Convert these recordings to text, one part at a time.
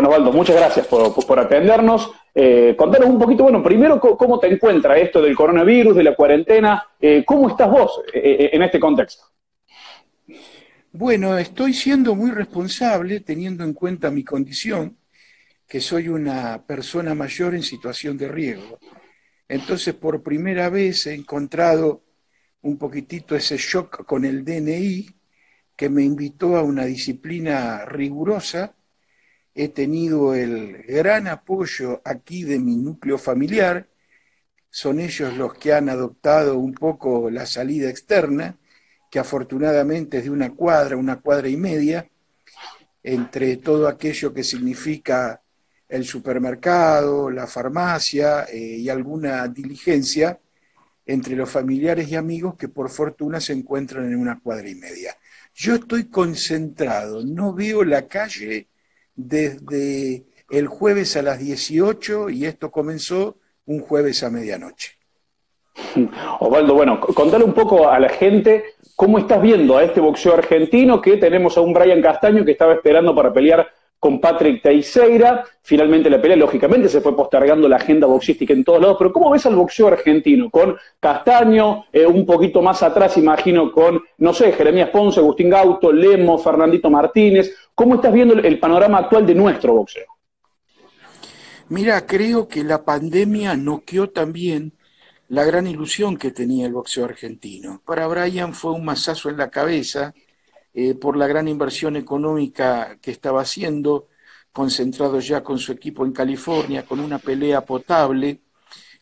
Bueno, Osvaldo, muchas gracias por, atendernos. Eh, contanos un poquito, bueno, primero, ¿cómo te encuentra esto del coronavirus, de la cuarentena? Eh, ¿Cómo estás vos eh, en este contexto? Bueno, estoy siendo muy responsable teniendo en cuenta mi condición, que soy una persona mayor en situación de riesgo. Entonces, por primera vez he encontrado un poquitito ese shock con el DNI que me invitó a una disciplina rigurosa. He tenido el gran apoyo aquí de mi núcleo familiar. Son ellos los que han adoptado un poco la salida externa, que afortunadamente es de una cuadra, una cuadra y media, entre todo aquello que significa el supermercado, la farmacia eh, y alguna diligencia entre los familiares y amigos que por fortuna se encuentran en una cuadra y media. Yo estoy concentrado, no veo la calle desde el jueves a las 18 y esto comenzó un jueves a medianoche. Osvaldo, bueno, contale un poco a la gente cómo estás viendo a este boxeo argentino que tenemos a un Brian Castaño que estaba esperando para pelear con Patrick Teixeira. Finalmente la pelea, lógicamente, se fue postergando la agenda boxística en todos lados. Pero ¿cómo ves al boxeo argentino? Con Castaño, eh, un poquito más atrás, imagino, con, no sé, Jeremías Ponce, Agustín Gauto, Lemo, Fernandito Martínez. ¿Cómo estás viendo el panorama actual de nuestro boxeo? Mira, creo que la pandemia noqueó también la gran ilusión que tenía el boxeo argentino. Para Brian fue un masazo en la cabeza eh, por la gran inversión económica que estaba haciendo, concentrado ya con su equipo en California, con una pelea potable,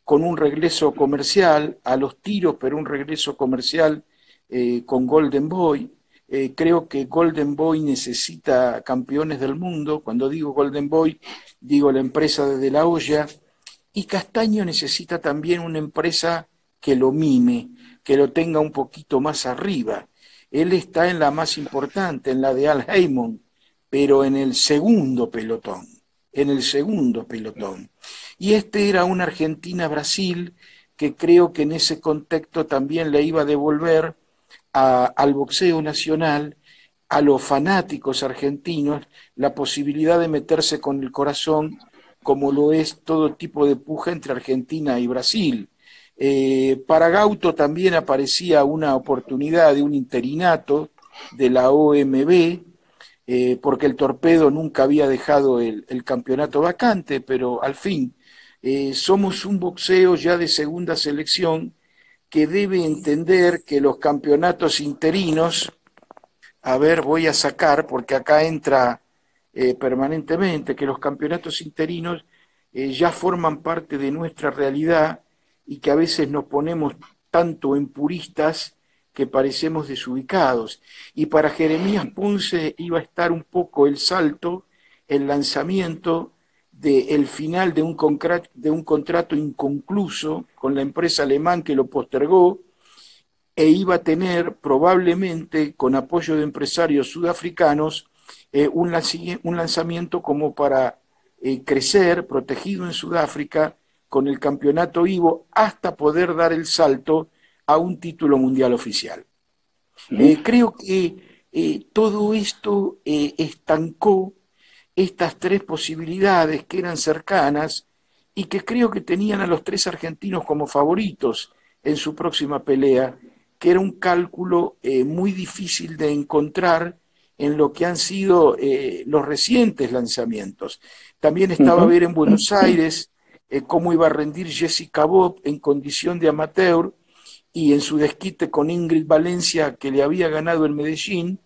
con un regreso comercial a los tiros, pero un regreso comercial eh, con Golden Boy. Eh, creo que Golden Boy necesita campeones del mundo. Cuando digo Golden Boy, digo la empresa de De La Hoya. Y Castaño necesita también una empresa que lo mime, que lo tenga un poquito más arriba. Él está en la más importante, en la de Al Heyman, pero en el segundo pelotón, en el segundo pelotón. Y este era una Argentina-Brasil que creo que en ese contexto también le iba a devolver al boxeo nacional, a los fanáticos argentinos, la posibilidad de meterse con el corazón como lo es todo tipo de puja entre Argentina y Brasil. Eh, para Gauto también aparecía una oportunidad de un interinato de la OMB, eh, porque el torpedo nunca había dejado el, campeonato vacante, pero al fin eh, somos un boxeo ya de segunda selección que debe entender que los campeonatos interinos, a ver, voy a sacar, porque acá entra permanentemente, que los campeonatos interinos ya forman parte de nuestra realidad y que a veces nos ponemos tanto en puristas que parecemos desubicados. Y para Jeremías Ponce iba a estar un poco el salto, el lanzamiento del final de un, de un contrato inconcluso con la empresa alemán que lo postergó e iba a tener probablemente con apoyo de empresarios sudafricanos eh, un, lanzamiento como para eh, crecer protegido en Sudáfrica con el campeonato Ivo hasta poder dar el salto a un título mundial oficial. Eh, creo que todo esto estancó estas tres posibilidades que eran cercanas y que creo que tenían a los tres argentinos como favoritos en su próxima pelea, que era un cálculo muy difícil de encontrar en lo que han sido los recientes lanzamientos. También estaba a ver en Buenos Aires eh, cómo iba a rendir Jessica Bob en condición de amateur y en su desquite con Ingrid Valencia que le había ganado en Medellín,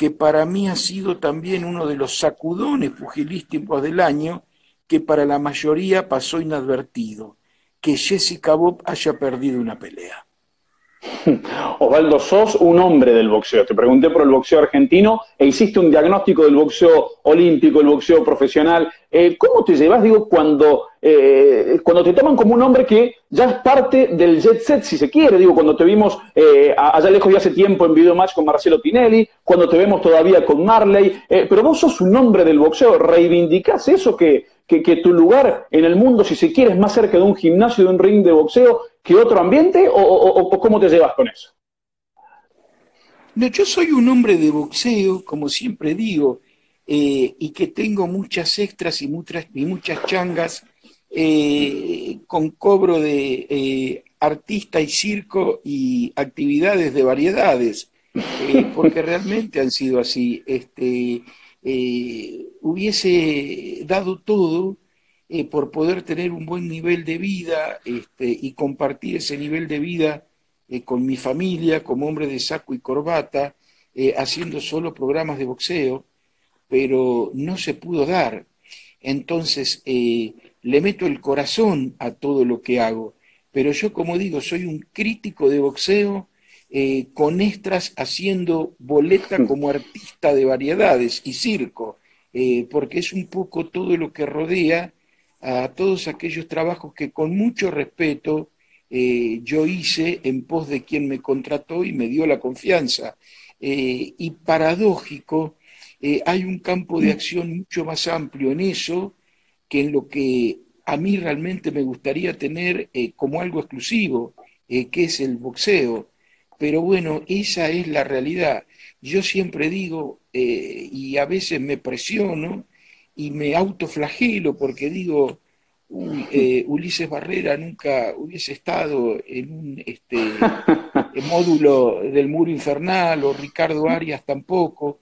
que para mí ha sido también uno de los sacudones pugilísticos del año, que para la mayoría pasó inadvertido, que Jessica Bob haya perdido una pelea. Osvaldo, sos un hombre del boxeo. Te pregunté por el boxeo argentino e hiciste un diagnóstico del boxeo olímpico, el boxeo profesional. Eh, ¿Cómo te llevas, digo, cuando, eh, cuando te toman como un hombre que ya es parte del jet set, si se quiere? Digo, cuando te vimos eh, allá lejos de hace tiempo en video match con Marcelo Tinelli, cuando te vemos todavía con Marley, pero vos sos un hombre del boxeo. ¿Reivindicás eso que, que, tu lugar en el mundo, si se quiere, es más cerca de un gimnasio, de un ring de boxeo que otro ambiente? ¿O, cómo te llevas con eso? No, yo soy un hombre de boxeo, como siempre digo. eh, y que tengo muchas extras y muchas, y muchas changas eh, con cobro de artista y circo y actividades de variedades, porque realmente han sido así. Este, hubiese dado todo por poder tener un buen nivel de vida este, y compartir ese nivel de vida con mi familia como hombre de saco y corbata, haciendo solo programas de boxeo pero no se pudo dar. Entonces, eh, le meto el corazón a todo lo que hago, pero yo, como digo, soy un crítico de boxeo eh, con extras haciendo boleta como artista de variedades y circo, eh, porque es un poco todo lo que rodea a todos aquellos trabajos que con mucho respeto yo hice en pos de quien me contrató y me dio la confianza. y paradójico, eh, hay un campo de acción mucho más amplio en eso que en lo que a mí realmente me gustaría tener eh, como algo exclusivo, eh, que es el boxeo. Pero bueno, esa es la realidad. Yo siempre digo, y a veces me presiono y me autoflagelo porque digo, Ulises Barrera nunca hubiese estado en un este, módulo del muro infernal o Ricardo Arias tampoco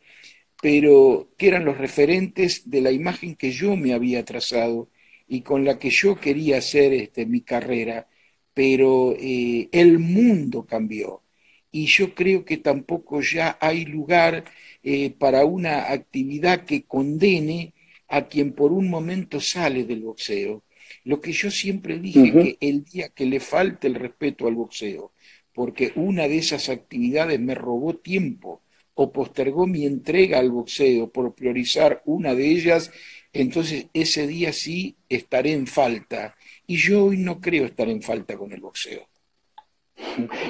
pero que eran los referentes de la imagen que yo me había trazado y con la que yo quería hacer este, mi carrera, pero eh, el mundo cambió. Y yo creo que tampoco ya hay lugar eh, para una actividad que condene a quien por un momento sale del boxeo. Lo que yo siempre dije, que el día que le falte el respeto al boxeo, porque una de esas actividades me robó tiempo, o postergó mi entrega al boxeo por priorizar una de ellas, entonces ese día sí estaré en falta. Y yo hoy no creo estar en falta con el boxeo.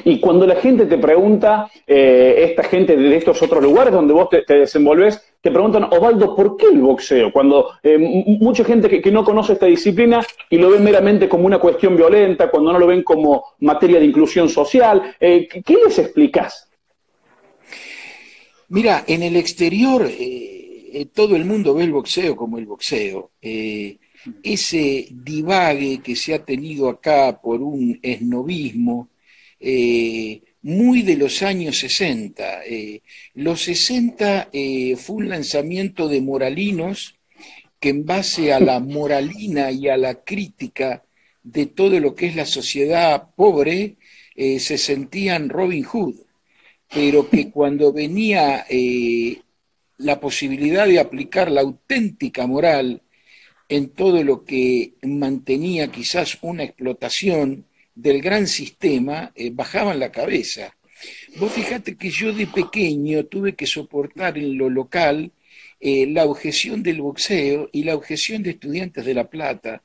Y cuando la gente te pregunta, eh, esta gente de estos otros lugares donde vos te, desenvolves, te preguntan, Osvaldo, ¿por qué el boxeo? Cuando eh, mucha gente que, no conoce esta disciplina y lo ve meramente como una cuestión violenta, cuando no lo ven como materia de inclusión social, eh, ¿qué les explicás? Mira, en el exterior todo el mundo ve el boxeo como el boxeo. Ese divague que se ha tenido acá por un esnovismo muy de los años 60. los 60 fue un lanzamiento de moralinos que en base a la moralina y a la crítica de todo lo que es la sociedad pobre, se sentían Robin Hood pero que cuando venía eh, la posibilidad de aplicar la auténtica moral en todo lo que mantenía quizás una explotación del gran sistema, eh, bajaban la cabeza. Vos fíjate que yo de pequeño tuve que soportar en lo local eh, la objeción del boxeo y la objeción de estudiantes de La Plata,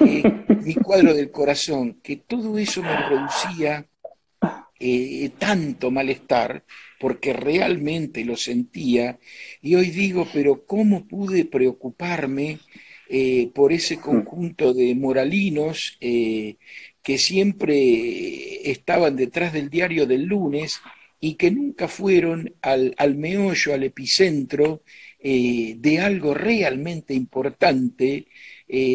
mi cuadro del corazón, que todo eso me producía eh, tanto malestar porque realmente lo sentía y hoy digo, pero ¿cómo pude preocuparme eh, por ese conjunto de moralinos eh, que siempre estaban detrás del diario del lunes y que nunca fueron al, al meollo, al epicentro de algo realmente importante,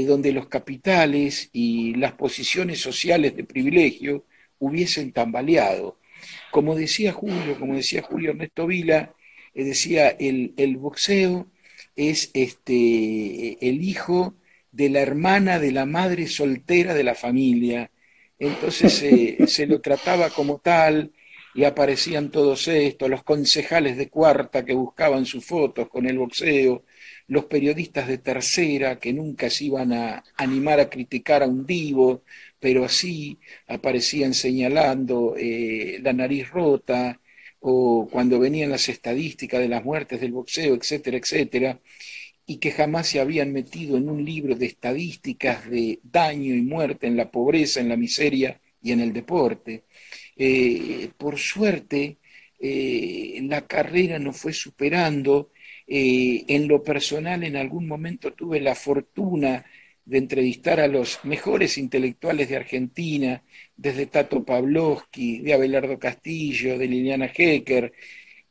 donde los capitales y las posiciones sociales de privilegio hubiesen tambaleado. Como decía Julio, como decía Julio Ernesto Vila, eh, decía, el, el, boxeo es este, el hijo de la hermana de la madre soltera de la familia. Entonces se lo trataba como tal y aparecían todos estos, los concejales de cuarta que buscaban sus fotos con el boxeo, los periodistas de tercera que nunca se iban a animar a criticar a un divo, pero así aparecían señalando eh, la nariz rota o cuando venían las estadísticas de las muertes del boxeo, etcétera, etcétera, y que jamás se habían metido en un libro de estadísticas de daño y muerte en la pobreza, en la miseria y en el deporte. Eh, por suerte, eh, la carrera nos fue superando. en lo personal, en algún momento tuve la fortuna de entrevistar a los mejores intelectuales de Argentina, desde Tato Pavlovsky, de Abelardo Castillo, de Liliana Hecker,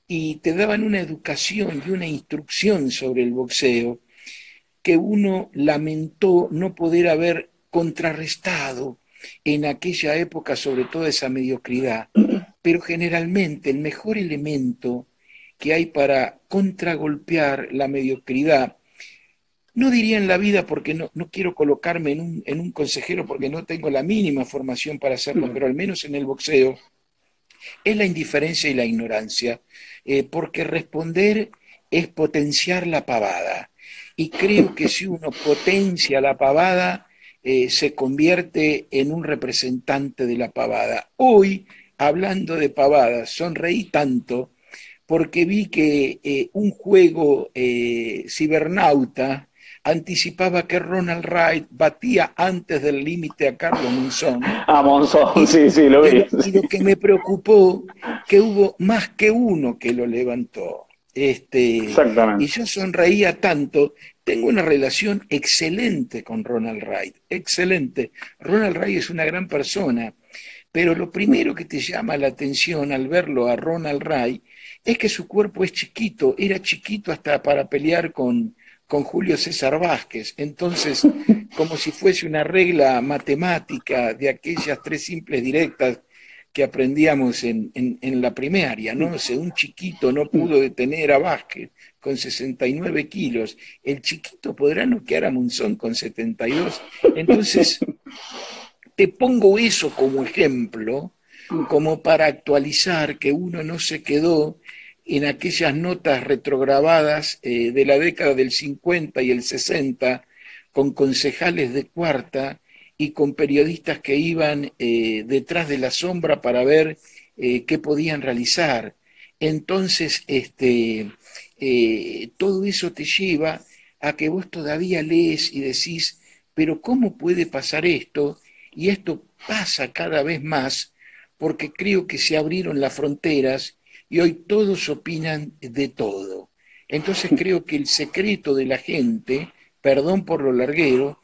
y te daban una educación y una instrucción sobre el boxeo que uno lamentó no poder haber contrarrestado en aquella época, sobre todo esa mediocridad. Pero generalmente el mejor elemento que hay para contragolpear la mediocridad, no diría en la vida porque no, no quiero colocarme en un, en un, consejero porque no tengo la mínima formación para hacerlo, pero al menos en el boxeo, es la indiferencia y la ignorancia, eh, porque responder es potenciar la pavada. Y creo que si uno potencia la pavada, eh, se convierte en un representante de la pavada. Hoy, hablando de pavadas, sonreí tanto porque vi que eh, un juego cibernauta anticipaba que Ronald Wright batía antes del límite a Carlos Monzón. A Monzón, sí, sí, lo vi. Y lo que me preocupó, que hubo más que uno que lo levantó. Este, Exactamente. Y yo sonreía tanto. Tengo una relación excelente con Ronald Wright, excelente. Ronald Wright es una gran persona, pero lo primero que te llama la atención al verlo a Ronald Wright es que su cuerpo es chiquito, era chiquito hasta para pelear con, con Julio César Vázquez. Entonces, como si fuese una regla matemática de aquellas tres simples directas que aprendíamos en, en, la primaria, ¿no? Si un chiquito no pudo detener a Vázquez con 69 kilos, el chiquito podrá noquear a Monzón con 72. Entonces, te pongo eso como ejemplo, como para actualizar que uno no se quedó en aquellas notas retrograbadas eh, de la década del 50 y el 60, con concejales de cuarta y con periodistas que iban eh, detrás de la sombra para ver eh, qué podían realizar. Entonces, este, todo eso te lleva a que vos todavía lees y decís, pero ¿cómo puede pasar esto? Y esto pasa cada vez más porque creo que se abrieron las fronteras y hoy todos opinan de todo. Entonces creo que el secreto de la gente, perdón por lo larguero,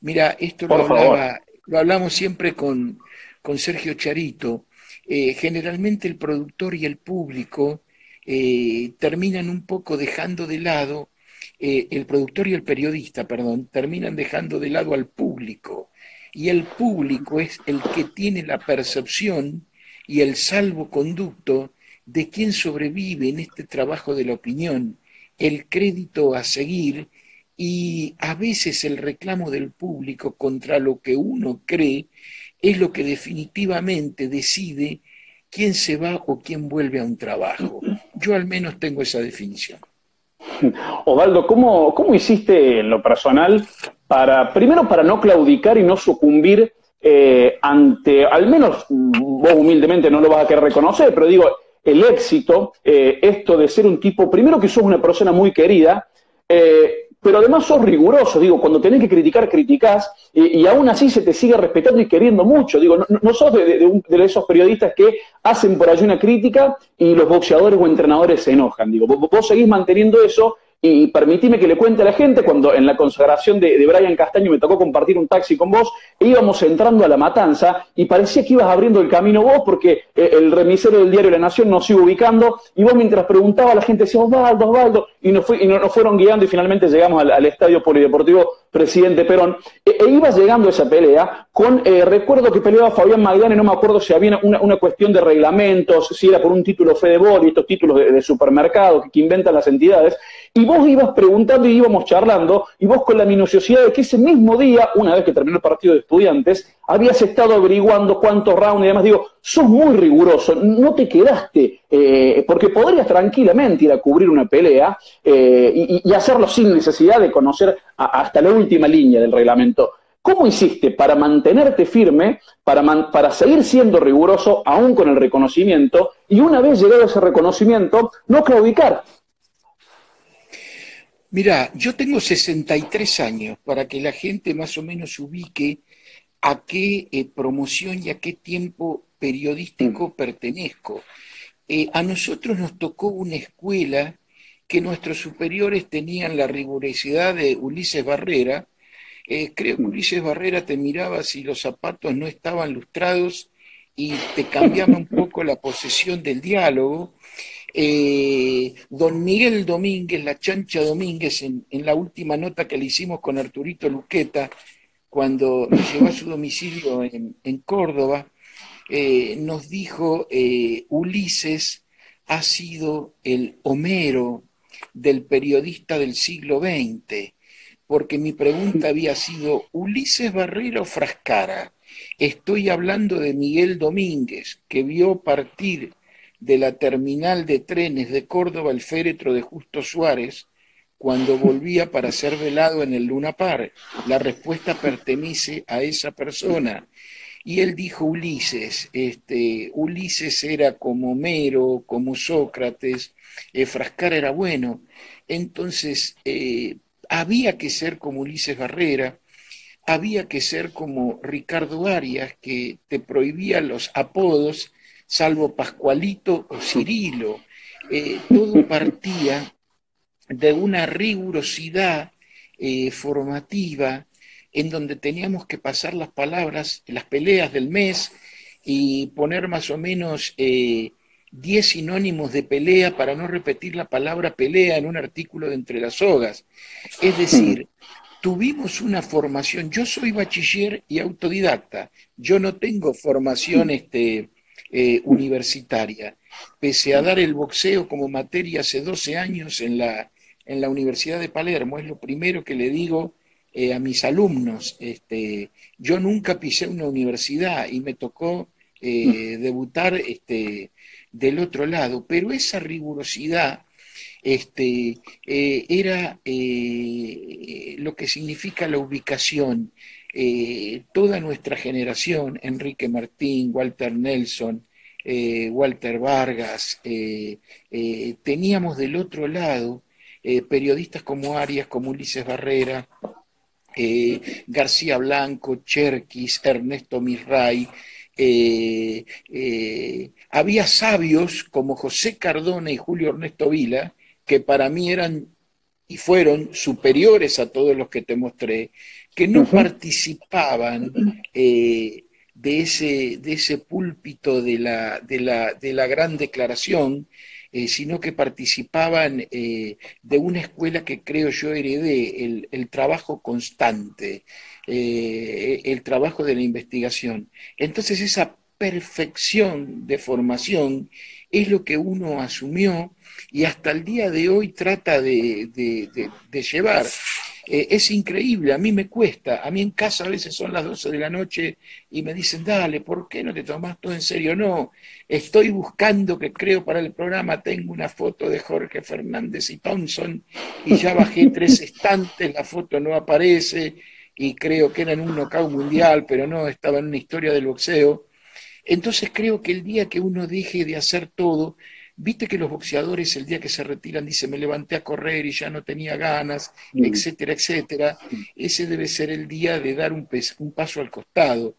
mira, esto lo, hablaba, lo, hablamos siempre con, con Sergio Charito, eh, generalmente el productor y el público eh, terminan un poco dejando de lado, eh, el productor y el periodista, perdón, terminan dejando de lado al público. Y el público es el que tiene la percepción y el salvoconducto de quién sobrevive en este trabajo de la opinión, el crédito a seguir y a veces el reclamo del público contra lo que uno cree es lo que definitivamente decide quién se va o quién vuelve a un trabajo. Yo al menos tengo esa definición. Osvaldo, ¿cómo, hiciste en lo personal para, primero para no claudicar y no sucumbir eh, ante, al menos vos humildemente no lo vas a querer reconocer, pero digo, el éxito, eh, esto de ser un tipo, primero que sos una persona muy querida, eh, pero además sos riguroso, digo, cuando tenés que criticar, criticás, y, aún así se te sigue respetando y queriendo mucho, digo, no, sos de, esos periodistas que hacen por allí una crítica y los boxeadores o entrenadores se enojan, digo, vos seguís manteniendo eso y permitime que le cuente a la gente, cuando en la consagración de, Brian Castaño me tocó compartir un taxi con vos, íbamos entrando a la matanza y parecía que ibas abriendo el camino vos porque eh, el remisero del diario La Nación nos iba ubicando y vos mientras preguntaba la gente decía Osvaldo, Osvaldo, y nos, fue, y nos, fueron guiando y finalmente llegamos al, estadio polideportivo Presidente Perón. E, e, iba llegando esa pelea con, eh, recuerdo que peleaba Fabián Magdalena, no me acuerdo si había una, cuestión de reglamentos, si era por un título Fedebol y estos títulos de, de supermercado que inventan las entidades, y vos ibas preguntando y íbamos charlando, y vos con la minuciosidad de que ese mismo día, una vez que terminó el partido de estudiantes, habías estado averiguando cuántos rounds y demás. Digo, sos muy riguroso, no te quedaste, eh, porque podrías tranquilamente ir a cubrir una pelea eh, y, hacerlo sin necesidad de conocer hasta la última línea del reglamento. ¿Cómo hiciste para mantenerte firme, para, para seguir siendo riguroso aún con el reconocimiento y una vez llegado ese reconocimiento, no claudicar? Mira, yo tengo 63 años para que la gente más o menos ubique a qué eh, promoción y a qué tiempo periodístico mm. pertenezco. Eh, a nosotros nos tocó una escuela que nuestros superiores tenían la rigurosidad de Ulises Barrera. Eh, creo que mm. Ulises Barrera te miraba si los zapatos no estaban lustrados y te cambiaba un poco la posesión del diálogo. Eh, don Miguel Domínguez, la chancha Domínguez, en, la última nota que le hicimos con Arturito Luqueta, cuando nos llevó a su domicilio en, Córdoba, eh, nos dijo, eh, Ulises ha sido el Homero del periodista del siglo XX, porque mi pregunta había sido, ¿Ulises Barrera o Frascara? Estoy hablando de Miguel Domínguez, que vio partir de la terminal de trenes de Córdoba el féretro de Justo Suárez cuando volvía para ser velado en el Luna Par. La respuesta pertenece a esa persona. Y él dijo Ulises, este, Ulises era como Homero, como Sócrates, Frascar era bueno. Entonces, eh, había que ser como Ulises Barrera, había que ser como Ricardo Arias, que te prohibía los apodos, salvo Pascualito o Cirilo. Eh, todo partía de una rigurosidad eh, formativa en donde teníamos que pasar las palabras, las peleas del mes y poner más o menos 10 eh, sinónimos de pelea para no repetir la palabra pelea en un artículo de Entre las Sogas. Es decir, tuvimos una formación, yo soy bachiller y autodidacta, yo no tengo formación este, eh, universitaria, pese a dar el boxeo como materia hace 12 años en la, en la Universidad de Palermo, es lo primero que le digo eh, a mis alumnos. Este, yo nunca pisé una universidad y me tocó eh, debutar este, del otro lado, pero esa rigurosidad este, eh, era eh, lo que significa la ubicación. Eh, toda nuestra generación, Enrique Martín, Walter Nelson, Walter Vargas, teníamos del otro lado periodistas como Arias, como Ulises Barrera, García Blanco, Cherkis, Ernesto Misray, había sabios como José Cardona y Julio Ernesto Vila, que para mí eran y fueron superiores a todos los que te mostré, que no participaban eh, de, ese, de ese púlpito de la, de la, de la gran declaración, eh, sino que participaban eh, de una escuela que creo yo heredé, el, el trabajo constante, el trabajo de la investigación. Entonces esa perfección de formación es lo que uno asumió y hasta el día de hoy trata de, llevar. Eh, es increíble, a mí me cuesta, a mí en casa a veces son las 12 de la noche y me dicen, dale, ¿por qué no te tomas todo en serio? No, estoy buscando que creo para el programa, tengo una foto de Jorge Fernández y Thompson y ya bajé tres estantes, la foto no aparece y creo que era en un knockout mundial, pero no, estaba en una historia del boxeo. Entonces creo que el día que uno deje de hacer todo, Viste que los boxeadores el día que se retiran dicen me levanté a correr y ya no tenía ganas, etcétera, etcétera. Ese debe ser el día de dar un, un paso al costado.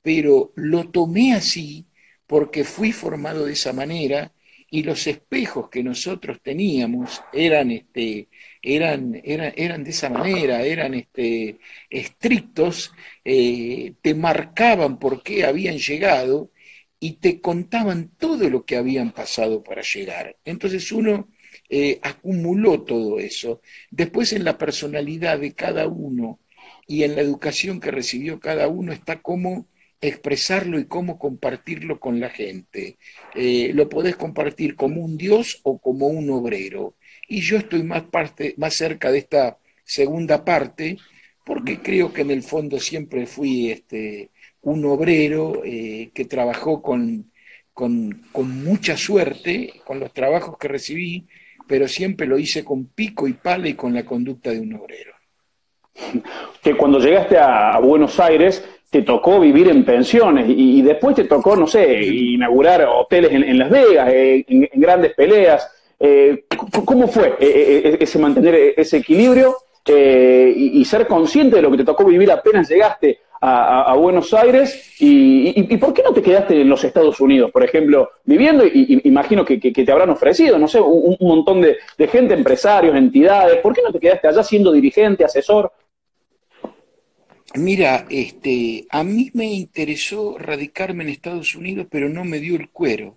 Pero lo tomé así porque fui formado de esa manera y los espejos que nosotros teníamos eran, este, eran, eran, eran de esa manera, eran este, estrictos, eh, te marcaban por qué habían llegado y te contaban todo lo que habían pasado para llegar. Entonces uno eh, acumuló todo eso. Después en la personalidad de cada uno y en la educación que recibió cada uno está cómo expresarlo y cómo compartirlo con la gente. Eh, lo podés compartir como un dios o como un obrero. Y yo estoy más, parte, más cerca de esta segunda parte porque creo que en el fondo siempre fui este, un obrero eh, que trabajó con, con, mucha suerte, con los trabajos que recibí, pero siempre lo hice con pico y pala y con la conducta de un obrero. Que cuando llegaste a, Buenos Aires te tocó vivir en pensiones y, después te tocó, no sé, inaugurar hoteles en, Las Vegas, eh, en, grandes peleas. Eh, ¿Cómo fue ese mantener ese equilibrio y, y, ser consciente de lo que te tocó vivir apenas llegaste a, Buenos Aires y, por qué no te quedaste en los Estados Unidos, por ejemplo, viviendo? Y, imagino que, te habrán ofrecido, no sé, un, montón de, gente, empresarios, entidades. ¿Por qué no te quedaste allá siendo dirigente, asesor? Mira, este, a mí me interesó radicarme en Estados Unidos, pero no me dio el cuero.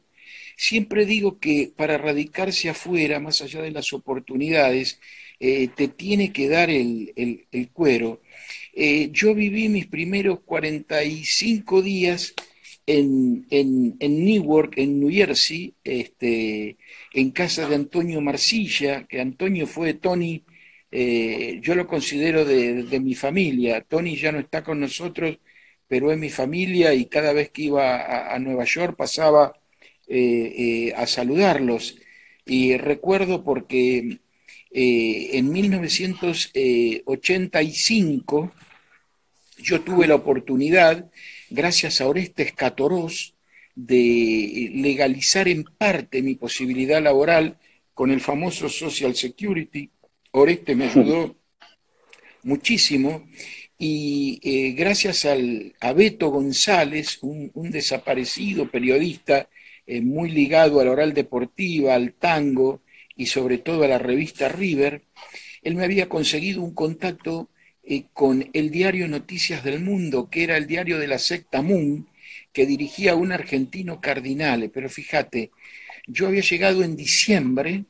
Siempre digo que para radicarse afuera, más allá de las oportunidades, eh, te tiene que dar el, cuero. Eh, yo viví mis primeros 45 días en, en, Newark, en New Jersey, este, en casa de Antonio Marcilla, que Antonio fue Tony, eh, yo lo considero de, mi familia. Tony ya no está con nosotros, pero es mi familia y cada vez que iba a, Nueva York pasaba a saludarlos. Y recuerdo porque eh, en 1985 yo tuve la oportunidad, gracias a Orestes Catorós, de legalizar en parte mi posibilidad laboral con el famoso Social Security. Oreste me ayudó muchísimo y eh, gracias al, a Beto González, un, desaparecido periodista eh, muy ligado a la oral deportiva, al tango, y sobre todo a la revista River, él me había conseguido un contacto eh, con el diario Noticias del Mundo, que era el diario de la secta Moon, que dirigía un argentino cardinal. Pero fíjate, yo había llegado en diciembre,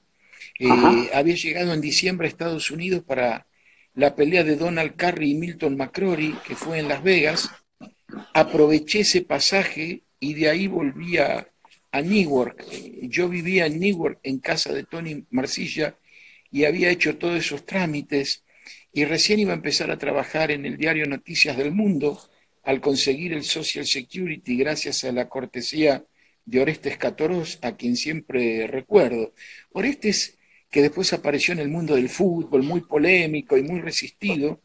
eh, había llegado en diciembre a Estados Unidos para la pelea de Donald Curry y Milton McCrory, que fue en Las Vegas, aproveché ese pasaje y de ahí volví a, a Newark. Yo vivía en Newark en casa de Tony Marcilla y había hecho todos esos trámites y recién iba a empezar a trabajar en el diario Noticias del Mundo al conseguir el Social Security gracias a la cortesía de Orestes Catorós, a quien siempre recuerdo. Orestes, que después apareció en el mundo del fútbol, muy polémico y muy resistido,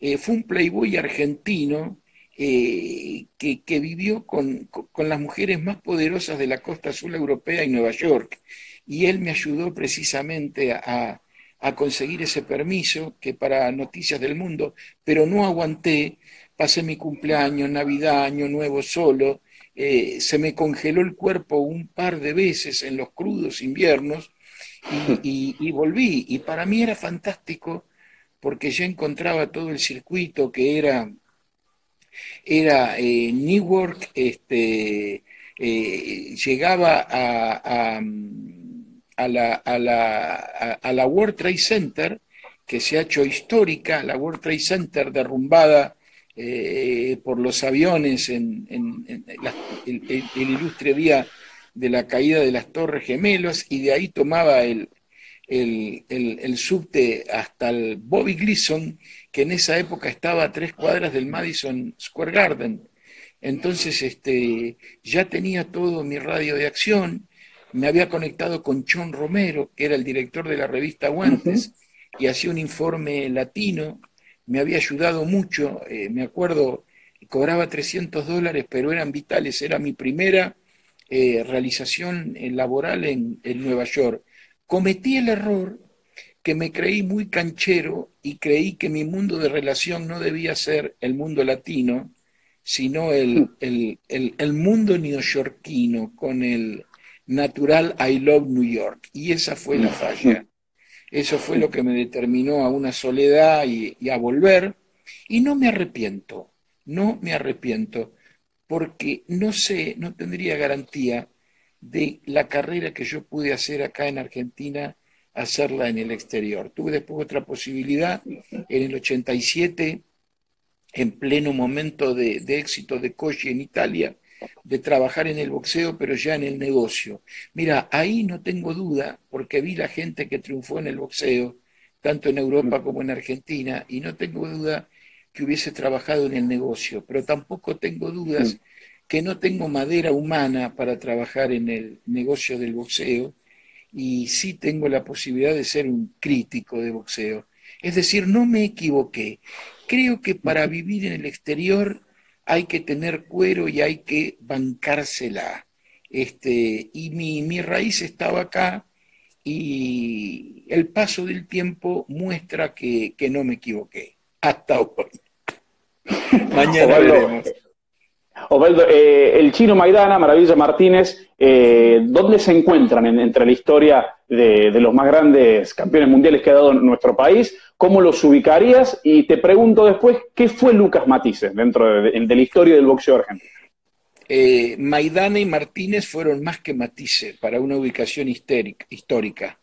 eh, fue un playboy argentino eh, que, vivió con, las mujeres más poderosas de la costa azul europea y Nueva York. Y él me ayudó precisamente a, conseguir ese permiso que para Noticias del Mundo, pero no aguanté, pasé mi cumpleaños, Navidad, Año Nuevo solo, eh, se me congeló el cuerpo un par de veces en los crudos inviernos y, volví. Y para mí era fantástico porque ya encontraba todo el circuito que era era eh, Newark, este, eh, llegaba a, a, la, a, la, a, la, World Trade Center, que se ha hecho histórica, la World Trade Center derrumbada eh, por los aviones en, el, ilustre día de la caída de las Torres Gemelos, y de ahí tomaba el, el, el, subte hasta el Bobby Gleason, que en esa época estaba a tres cuadras del Madison Square Garden. Entonces este, ya tenía todo mi radio de acción, me había conectado con John Romero, que era el director de la revista Guantes, y hacía un informe latino, me había ayudado mucho, eh, me acuerdo, cobraba 300 dólares, pero eran vitales, era mi primera eh, realización eh, laboral en, en Nueva York cometí el error que me creí muy canchero y creí que mi mundo de relación no debía ser el mundo latino, sino el, el, el, mundo neoyorquino con el natural I love New York. Y esa fue la falla. Eso fue lo que me determinó a una soledad y, y a volver. Y no me arrepiento, no me arrepiento, porque no sé, no tendría garantía de la carrera que yo pude hacer acá en Argentina, hacerla en el exterior. Tuve después otra posibilidad en el 87, en pleno momento de, éxito de Cosci en Italia, de trabajar en el boxeo, pero ya en el negocio. Mira, ahí no tengo duda, porque vi la gente que triunfó en el boxeo, tanto en Europa como en Argentina, y no tengo duda que hubiese trabajado en el negocio, pero tampoco tengo dudas que no tengo madera humana para trabajar en el negocio del boxeo y sí tengo la posibilidad de ser un crítico de boxeo. Es decir, no me equivoqué. Creo que para vivir en el exterior hay que tener cuero y hay que bancársela. Este, y mi, mi raíz estaba acá y el paso del tiempo muestra que, que no me equivoqué. Hasta hoy. Mañana veremos. Osvaldo, eh, el chino Maidana, Maravilla Martínez, eh, ¿dónde se encuentran entre la historia de, los más grandes campeones mundiales que ha dado nuestro país? ¿Cómo los ubicarías? Y te pregunto después, ¿qué fue Lucas Matices dentro de, la historia del boxeo argentino? Eh, Maidana y Martínez fueron más que Matisse para una ubicación histórica.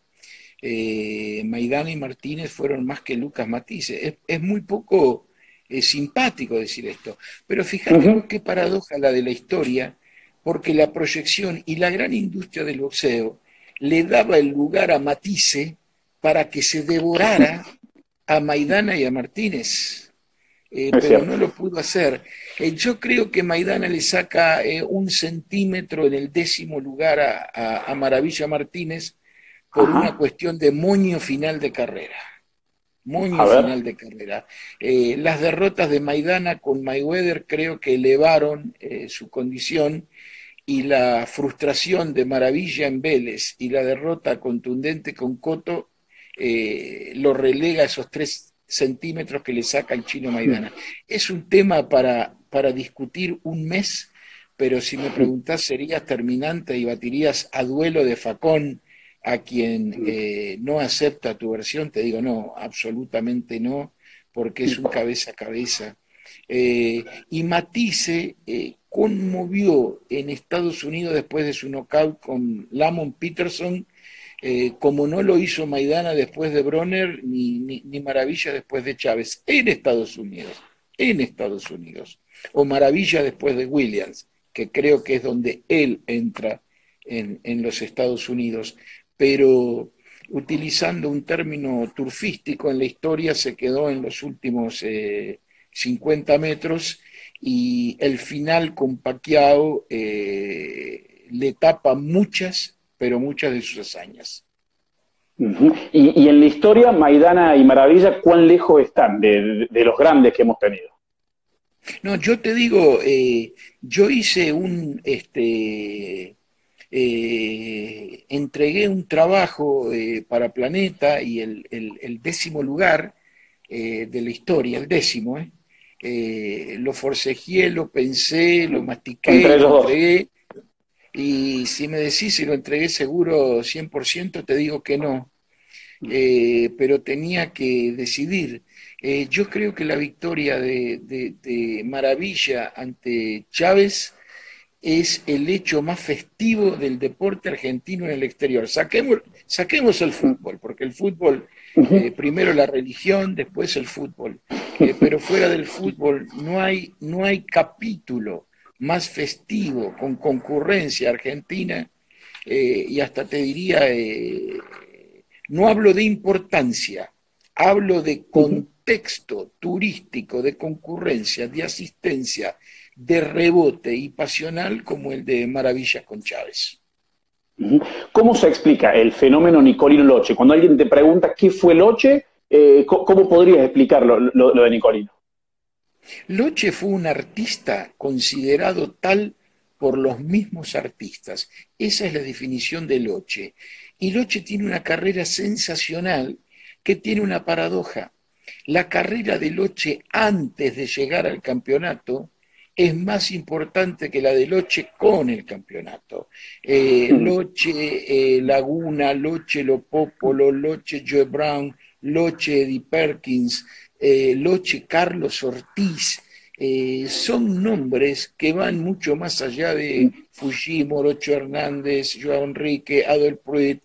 Eh, Maidana y Martínez fueron más que Lucas Matisse. Es, muy poco eh, simpático decir esto, pero fíjate qué paradoja la de la historia, porque la proyección y la gran industria del boxeo le daba el lugar a Matisse para que se devorara a Maidana y a Martínez. Eh, pero no lo pudo hacer. Eh, yo creo que Maidana le saca eh, un centímetro en el décimo lugar a, Maravilla Martínez por una cuestión de moño final de carrera. Moño final de carrera. las derrotas de Maidana con Mayweather creo que elevaron su condición y la frustración de Maravilla en Vélez y la derrota contundente con Coto lo relega a esos tres centímetros que le saca el chino Maidana. Es un tema para, para discutir un mes, pero si me preguntás serías terminante y batirías a duelo de Facón a quien eh, no acepta tu versión, te digo no, absolutamente no, porque es un cabeza a cabeza. Eh, y Matisse eh, conmovió en Estados Unidos después de su knockout con Lamont Peterson como no lo hizo Maidana después de Bronner, ni, ni, Maravilla después de Chávez, en Estados Unidos, en Estados Unidos, o Maravilla después de Williams, que creo que es donde él entra en, en los Estados Unidos, pero utilizando un término turfístico en la historia se quedó en los últimos 50 eh, metros y el final con Paquiao eh, le tapa muchas pero muchas de sus hazañas. y, en la historia, Maidana y Maravilla, ¿cuán lejos están de, los grandes que hemos tenido? No, yo te digo, eh, yo hice un, este, eh, entregué un trabajo eh, para Planeta y el, décimo lugar de la historia, el décimo, lo forcejeé, lo pensé, lo mastiqué, lo entregué, y si me decís si lo entregué seguro 100%, te digo que no. Eh, pero tenía que decidir. Eh, yo creo que la victoria de, Maravilla ante Chávez es el hecho más festivo del deporte argentino en el exterior. Saquemos, saquemos el fútbol, porque el fútbol, eh, primero la religión, después el fútbol. pero fuera del fútbol no hay, no hay capítulo más festivo, con concurrencia argentina, eh, y hasta te diría, eh, no hablo de importancia, hablo de contexto turístico, de concurrencia, de asistencia, de rebote y pasional como el de Maravillas con Chávez. ¿Cómo se explica el fenómeno Nicolino Loche? Cuando alguien te pregunta qué fue Loche, eh, ¿cómo podrías explicarlo lo de Nicolino? Loche fue un artista considerado tal por los mismos artistas. Esa es la definición de Loche. Y Loche tiene una carrera sensacional que tiene una paradoja. La carrera de Loche antes de llegar al campeonato es más importante que la de Loche con el campeonato. Eh, Loche eh, Laguna, Loche Lo Popolo, Loche Joe Brown, Loche Eddie Perkins, eh, Loche Carlos Ortiz, son nombres que van mucho más allá de Fujimori, Rocho Hernández, Joao Enrique, Adol Pruitt,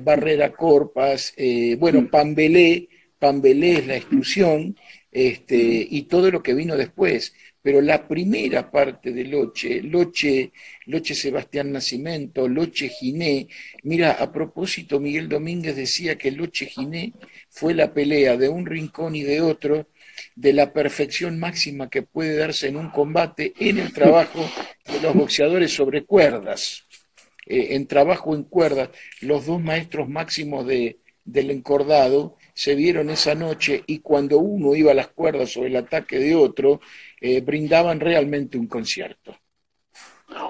Barrera Corpas, bueno, Pambelé, Pambelé es la exclusión, este, y todo lo que vino después. Pero la primera parte de Loche, Loche, Loche Sebastián Nacimiento, Loche Giné, mira, a propósito, Miguel Domínguez decía que Loche Giné fue la pelea de un rincón y de otro, de la perfección máxima que puede darse en un combate en el trabajo de los boxeadores sobre cuerdas. Eh, en trabajo en cuerdas, los dos maestros máximos de, del encordado se vieron esa noche y cuando uno iba a las cuerdas sobre el ataque de otro, eh, brindaban realmente un concierto.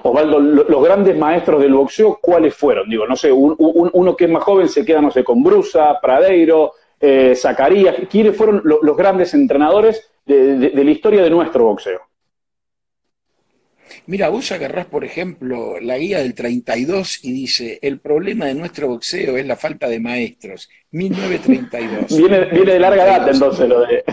Osvaldo, los grandes maestros del boxeo, ¿cuáles fueron? Digo, no sé, uno que es más joven se queda, no sé, con Brusa, Pradeiro, eh, Zacarías, ¿quiénes fueron los grandes entrenadores de, la historia de nuestro boxeo? Mira, vos agarrás, por ejemplo, la guía del 32 y dice, el problema de nuestro boxeo es la falta de maestros. 1932. viene, viene de larga data entonces lo de...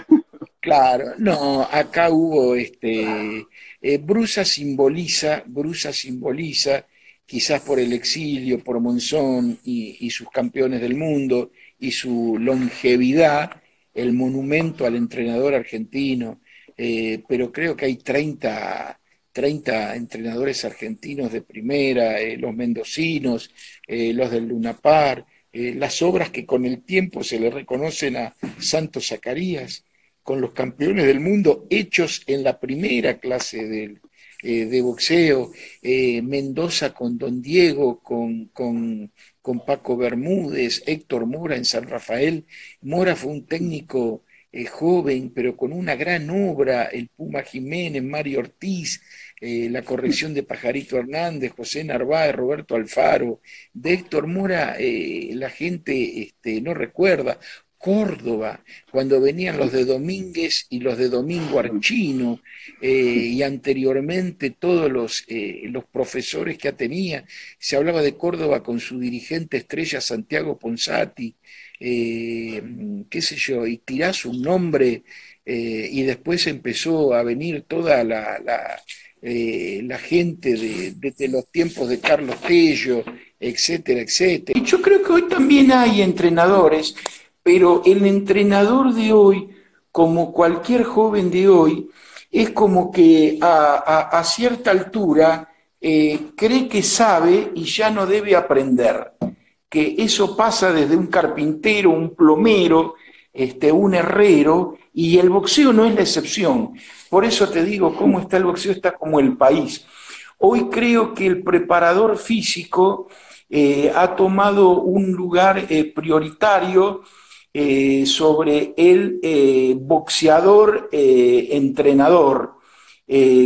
Claro, no, acá hubo este Eh, Brusa simboliza, Brusa simboliza, quizás por el exilio, por Monzón y, sus campeones del mundo y su longevidad, el monumento al entrenador argentino, eh, pero creo que hay 30, 30 entrenadores argentinos de primera, eh, los mendocinos, los del Lunapar, las obras que con el tiempo se le reconocen a Santos Zacarías, con los campeones del mundo hechos en la primera clase de, eh, de boxeo, eh, Mendoza con Don Diego, con, con, con, Paco Bermúdez, Héctor Mora en San Rafael. Mora fue un técnico eh, joven, pero con una gran obra, el Puma Jiménez, Mario Ortiz, la corrección de Pajarito Hernández, José Narváez, Roberto Alfaro. De Héctor Mora la gente este, no recuerda. Córdoba, cuando venían los de Domínguez y los de Domingo Archino, eh, y anteriormente todos los, eh, los profesores que tenía, se hablaba de Córdoba con su dirigente estrella Santiago Ponsati, eh, qué sé yo, y tirás un nombre, y después empezó a venir toda la, la, gente de, de, los tiempos de Carlos Tello, etcétera, etcétera. Y yo creo que hoy también hay entrenadores pero el entrenador de hoy, como cualquier joven de hoy, es como que a, cierta altura eh, cree que sabe y ya no debe aprender. Que eso pasa desde un carpintero, un plomero, este, un herrero, y el boxeo no es la excepción. Por eso te digo, cómo está el boxeo, está como el país. Hoy creo que el preparador físico eh, ha tomado un lugar eh, prioritario eh, sobre el eh, boxeador eh, entrenador.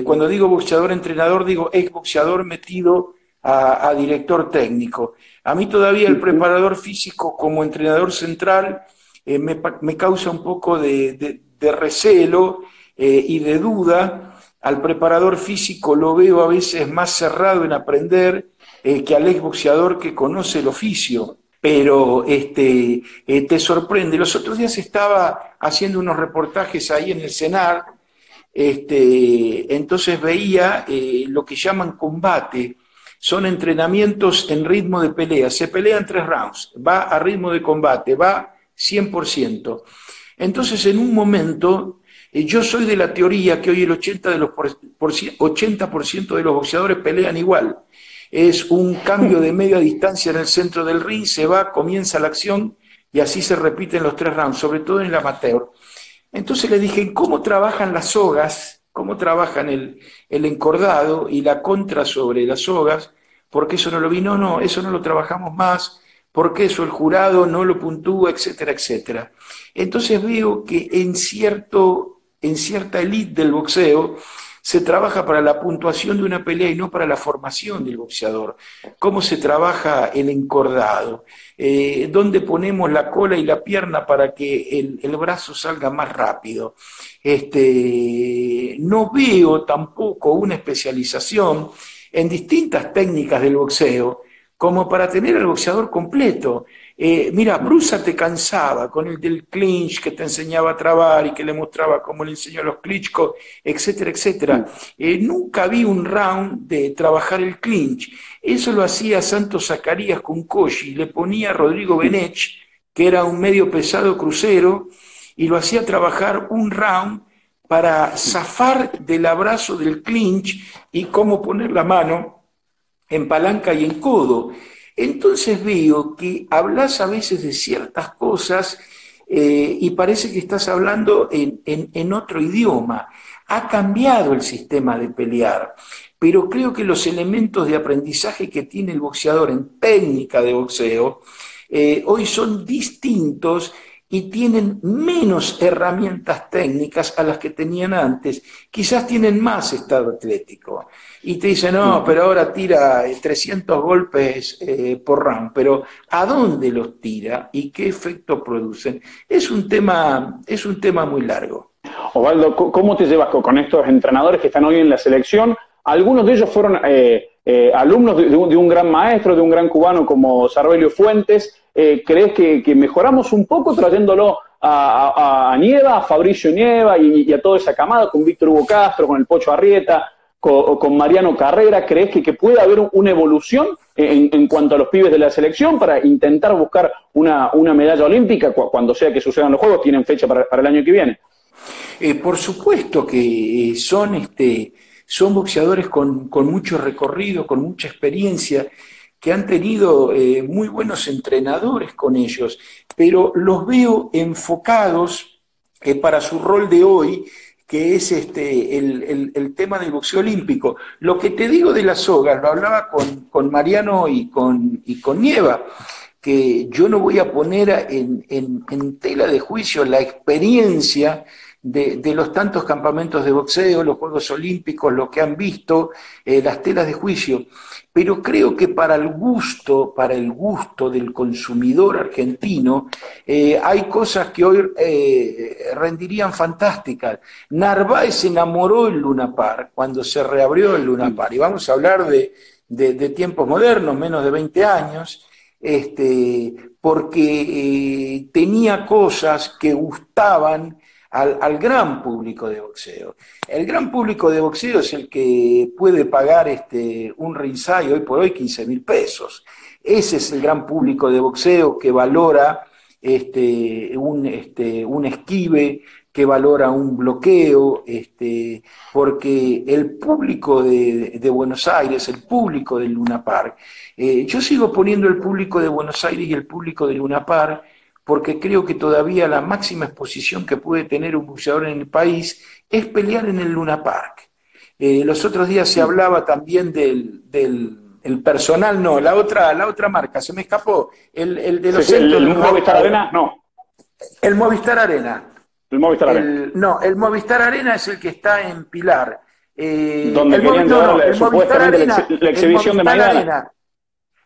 cuando digo boxeador entrenador, digo ex boxeador metido a, director técnico. A mí todavía el preparador físico como entrenador central me, causa un poco de, de recelo y de duda. Al preparador físico lo veo a veces más cerrado en aprender que al ex boxeador que conoce el oficio pero este, eh, te sorprende. Los otros días estaba haciendo unos reportajes ahí en el CENAR, este, entonces veía eh, lo que llaman combate, son entrenamientos en ritmo de pelea, se pelean tres rounds, va a ritmo de combate, va 100%. Entonces en un momento, eh, yo soy de la teoría que hoy el 80%, de los 80 de los boxeadores pelean igual es un cambio de media distancia en el centro del ring, se va, comienza la acción y así se repiten los tres rounds, sobre todo en el amateur. Entonces le dije, ¿cómo trabajan las sogas? ¿Cómo trabajan el, el encordado y la contra sobre las sogas? Porque eso no lo vi, no, no, eso no lo trabajamos más, porque eso el jurado no lo puntúa, etcétera, etcétera. Entonces veo que en, cierto, en cierta elite del boxeo, se trabaja para la puntuación de una pelea y no para la formación del boxeador. ¿Cómo se trabaja el encordado? Eh, ¿Dónde ponemos la cola y la pierna para que el, brazo salga más rápido? Este, no veo tampoco una especialización en distintas técnicas del boxeo como para tener al boxeador completo. Eh, mira, Brusa te cansaba con el del clinch que te enseñaba a trabar y que le mostraba cómo le enseñó a los Klitschko, etcétera, etcétera. Eh, nunca vi un round de trabajar el clinch. Eso lo hacía Santos Zacarías con Koji, le ponía a Rodrigo Benech, que era un medio pesado crucero, y lo hacía trabajar un round para zafar del abrazo del clinch y cómo poner la mano en palanca y en codo. Entonces veo que hablas a veces de ciertas cosas eh, y parece que estás hablando en, otro idioma. Ha cambiado el sistema de pelear, pero creo que los elementos de aprendizaje que tiene el boxeador en técnica de boxeo eh, hoy son distintos y tienen menos herramientas técnicas a las que tenían antes. Quizás tienen más estado atlético. Y te dicen, no, pero ahora tira 300 eh, golpes eh, por round. Pero ¿a dónde los tira y qué efecto producen? Es un tema, es un tema muy largo. Osvaldo, ¿cómo te llevas con estos entrenadores que están hoy en la selección? Algunos de ellos fueron eh, alumnos de, un, gran maestro, de un gran cubano como Sarbelio Fuentes. Eh, ¿crees que, mejoramos un poco trayéndolo a, Nieva, a Fabricio Nieva y, a toda esa camada, con Víctor Hugo Castro, con el Pocho Arrieta? con, Mariano Carrera? ¿Crees que, puede haber una evolución en, cuanto a los pibes de la selección para intentar buscar una, medalla olímpica cuando sea que sucedan los Juegos? Tienen fecha para, el año que viene. Eh, por supuesto que eh, son, este, son boxeadores con, mucho recorrido, con mucha experiencia, que han tenido eh, muy buenos entrenadores con ellos, pero los veo enfocados para su rol de hoy que es este, el, tema del boxeo olímpico. Lo que te digo de las sogas, lo hablaba con, Mariano y con, y con Nieva, que yo no voy a poner en, tela de juicio la experiencia de, los tantos campamentos de boxeo, los Juegos Olímpicos, lo que han visto, eh, las telas de juicio pero creo que para el gusto, para el gusto del consumidor argentino, eh, hay cosas que hoy eh, rendirían fantásticas. Narváez se enamoró del Luna Park cuando se reabrió el Luna Park, y vamos a hablar de, tiempos modernos, menos de 20 años, este, porque tenía cosas que gustaban al, gran público de boxeo. El gran público de boxeo es el que puede pagar este, un ringside hoy por hoy 15 mil pesos. Ese es el gran público de boxeo que valora este, un, este, un esquive, que valora un bloqueo, este, porque el público de, Buenos Aires, el público del Luna Park, eh, yo sigo poniendo el público de Buenos Aires y el público del Luna Park porque creo que todavía la máxima exposición que puede tener un boxeador en el país es pelear en el Luna Park. Eh, los otros días se hablaba también del, del personal, no, la otra, la otra marca, se me escapó, el, el de los centros. ¿El, Movistar Arena? No. El Movistar Arena. El Movistar Arena. No, el Movistar Arena es el que está en Pilar. Eh, Donde querían no, el Movistar Arena, la, exhibición de Arena,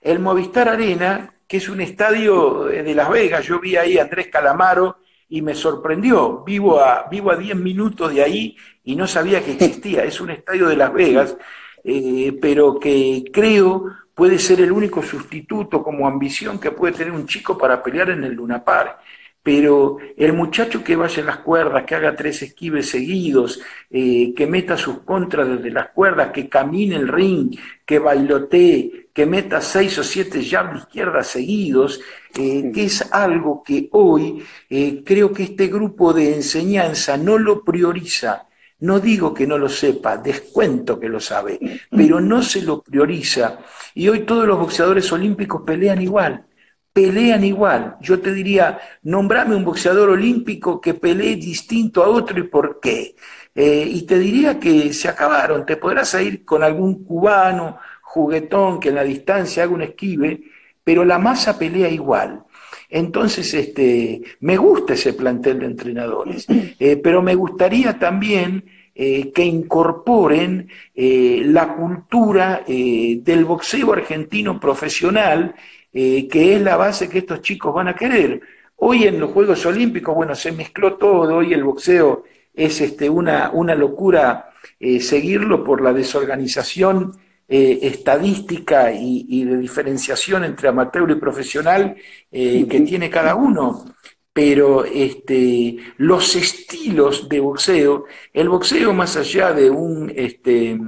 el Movistar Arena que es un estadio de Las Vegas. Yo vi ahí a Andrés Calamaro y me sorprendió. Vivo a, vivo a 10 minutos de ahí y no sabía que existía. Es un estadio de Las Vegas, eh, pero que creo puede ser el único sustituto como ambición que puede tener un chico para pelear en el Luna Park pero el muchacho que vaya en las cuerdas, que haga tres esquives seguidos, eh, que meta sus contras desde las cuerdas, que camine el ring, que bailotee, que meta seis o siete jabs de izquierda seguidos, eh, que es algo que hoy eh, creo que este grupo de enseñanza no lo prioriza. No digo que no lo sepa, descuento que lo sabe, pero no se lo prioriza. Y hoy todos los boxeadores olímpicos pelean igual pelean igual. Yo te diría, nombrame un boxeador olímpico que pelee distinto a otro y por qué. Eh, y te diría que se acabaron. Te podrás ir con algún cubano, juguetón, que en la distancia haga un esquive, pero la masa pelea igual. Entonces, este, me gusta ese plantel de entrenadores, eh, pero me gustaría también eh, que incorporen la cultura del boxeo argentino profesional eh, que es la base que estos chicos van a querer. Hoy en los Juegos Olímpicos, bueno, se mezcló todo, hoy el boxeo es este, una, una locura eh, seguirlo por la desorganización eh, estadística y, de diferenciación entre amateur y profesional que tiene cada uno. Pero este, los estilos de boxeo, el boxeo más allá de un, este,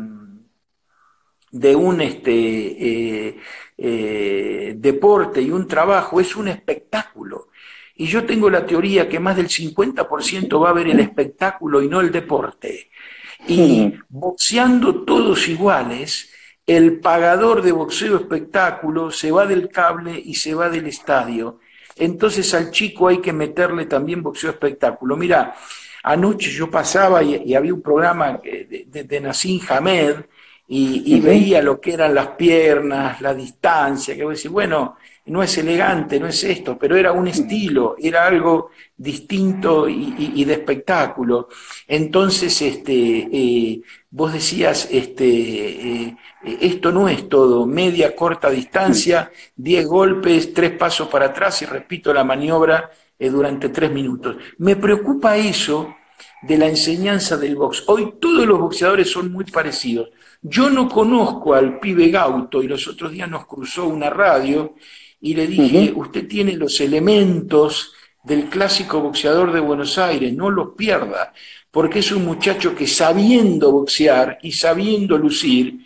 de un este, eh, deporte y un trabajo es un espectáculo. Y yo tengo la teoría que más del 50% va a ver el espectáculo y no el deporte. Y boxeando todos iguales, el pagador de boxeo espectáculo se va del cable y se va del estadio. Entonces al chico hay que meterle también boxeo espectáculo. Mira, anoche yo pasaba y, había un programa de, de, de Nassim Hamed, y, veía lo que eran las piernas, la distancia, que voy a decir, bueno, no es elegante, no es esto, pero era un estilo, era algo distinto y, de espectáculo. Entonces, este, eh, vos decías, este, eh, esto no es todo, media, corta distancia, diez golpes, tres pasos para atrás y repito la maniobra eh, durante tres minutos. Me preocupa eso de la enseñanza del box. Hoy todos los boxeadores son muy parecidos. Yo no conozco al pibe Gauto y los otros días nos cruzó una radio y le dije, usted tiene los elementos del clásico boxeador de Buenos Aires, no los pierda, porque es un muchacho que sabiendo boxear y sabiendo lucir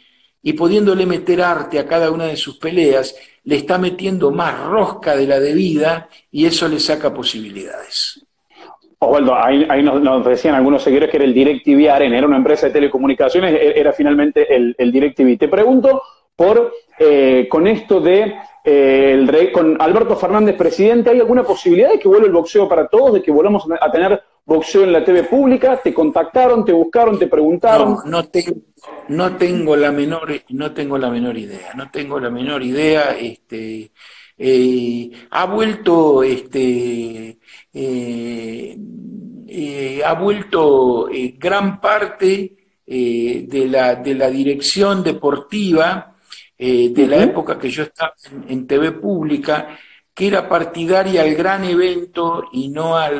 y pudiéndole meter arte a cada una de sus peleas, le está metiendo más rosca de la debida y eso le saca posibilidades. Osvaldo, ahí, nos, decían algunos seguidores que era el DirecTV Arena, era una empresa de telecomunicaciones, e, era finalmente el, el DirecTV. Te pregunto por, eh, con esto de eh, con Alberto Fernández presidente, ¿hay alguna posibilidad de que vuelva el boxeo para todos, de que volvamos a tener boxeo en la TV pública? ¿Te contactaron, te buscaron, te preguntaron? No, no, tengo la menor, no tengo la menor idea, no tengo la menor idea. Este, eh, ha vuelto, este, eh, ha vuelto gran parte de la, de la dirección deportiva eh, de la época que yo estaba en, TV pública, que era partidaria al gran evento y no a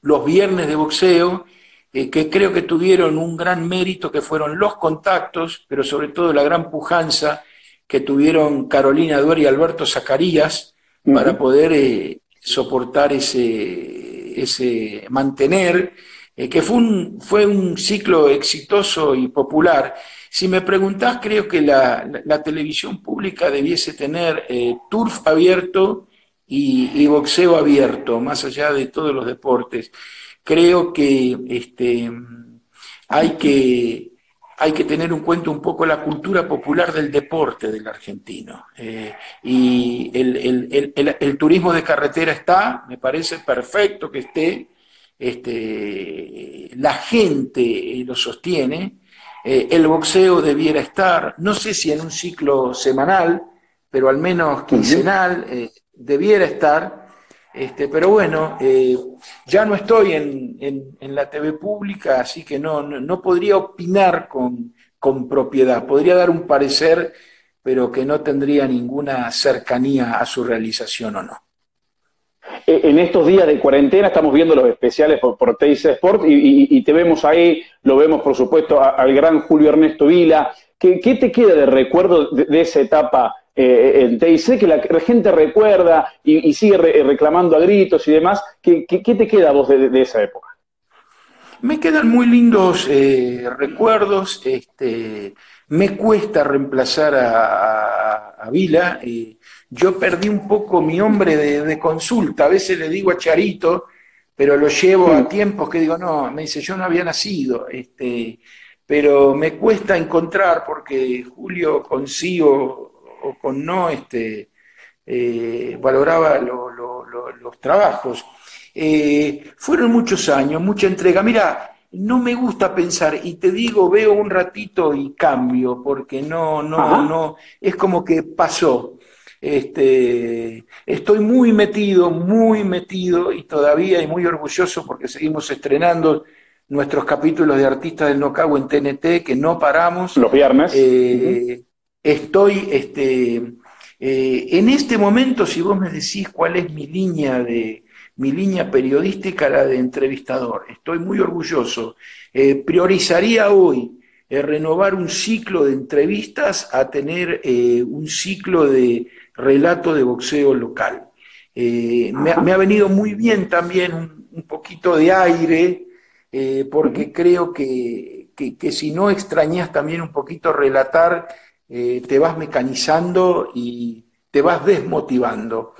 los viernes de boxeo, eh, que creo que tuvieron un gran mérito, que fueron los contactos, pero sobre todo la gran pujanza que tuvieron Carolina Duer y Alberto Zacarías para poder eh, soportar ese, ese mantener, que fue un, fue un ciclo exitoso y popular si me preguntás, creo que la, televisión pública debiese tener eh, turf abierto y, boxeo abierto, más allá de todos los deportes. Creo que este, hay que hay que tener en cuenta un poco la cultura popular del deporte del argentino. Eh, y el, turismo de carretera está, me parece perfecto que esté, este, la gente lo sostiene, eh, el boxeo debiera estar, no sé si en un ciclo semanal, pero al menos quincenal, eh, debiera estar. Este, pero bueno, eh, ya no estoy en, la TV pública, así que no, no, podría opinar con, con propiedad. Podría dar un parecer, pero que no tendría ninguna cercanía a su realización o no. Eh, en estos días de cuarentena estamos viendo los especiales por, por Sport y, te vemos ahí, lo vemos por supuesto al gran Julio Ernesto Vila. ¿Qué, te queda de recuerdo de, esa etapa eh, en TIC que la, gente recuerda y, sigue reclamando a gritos y demás? ¿Qué, te queda vos de, esa época? Me quedan muy lindos eh, recuerdos. Este, me cuesta reemplazar a, a, Vila yo perdí un poco mi hombre de, consulta. A veces le digo a Charito, pero lo llevo a tiempos que digo, no, me dice, yo no había nacido. Este, pero me cuesta encontrar porque Julio con sí o, con no este, eh, valoraba los trabajos. Eh, fueron muchos años, mucha entrega. Mira, no me gusta pensar y te digo, veo un ratito y cambio porque no, no, no, es como que pasó. Este, estoy muy metido, muy metido y todavía y muy orgulloso porque seguimos estrenando nuestros capítulos de Artistas del Nocao en TNT, que no paramos. Los viernes. Eh, estoy, este, eh, en este momento, si vos me decís cuál es mi línea de mi línea periodística, la de entrevistador, estoy muy orgulloso. Eh, priorizaría hoy renovar un ciclo de entrevistas a tener un ciclo de relato de boxeo local. Eh, me, ha venido muy bien también un, poquito de aire, eh, porque creo que, si no extrañas también un poquito relatar, eh, te vas mecanizando y te vas desmotivando.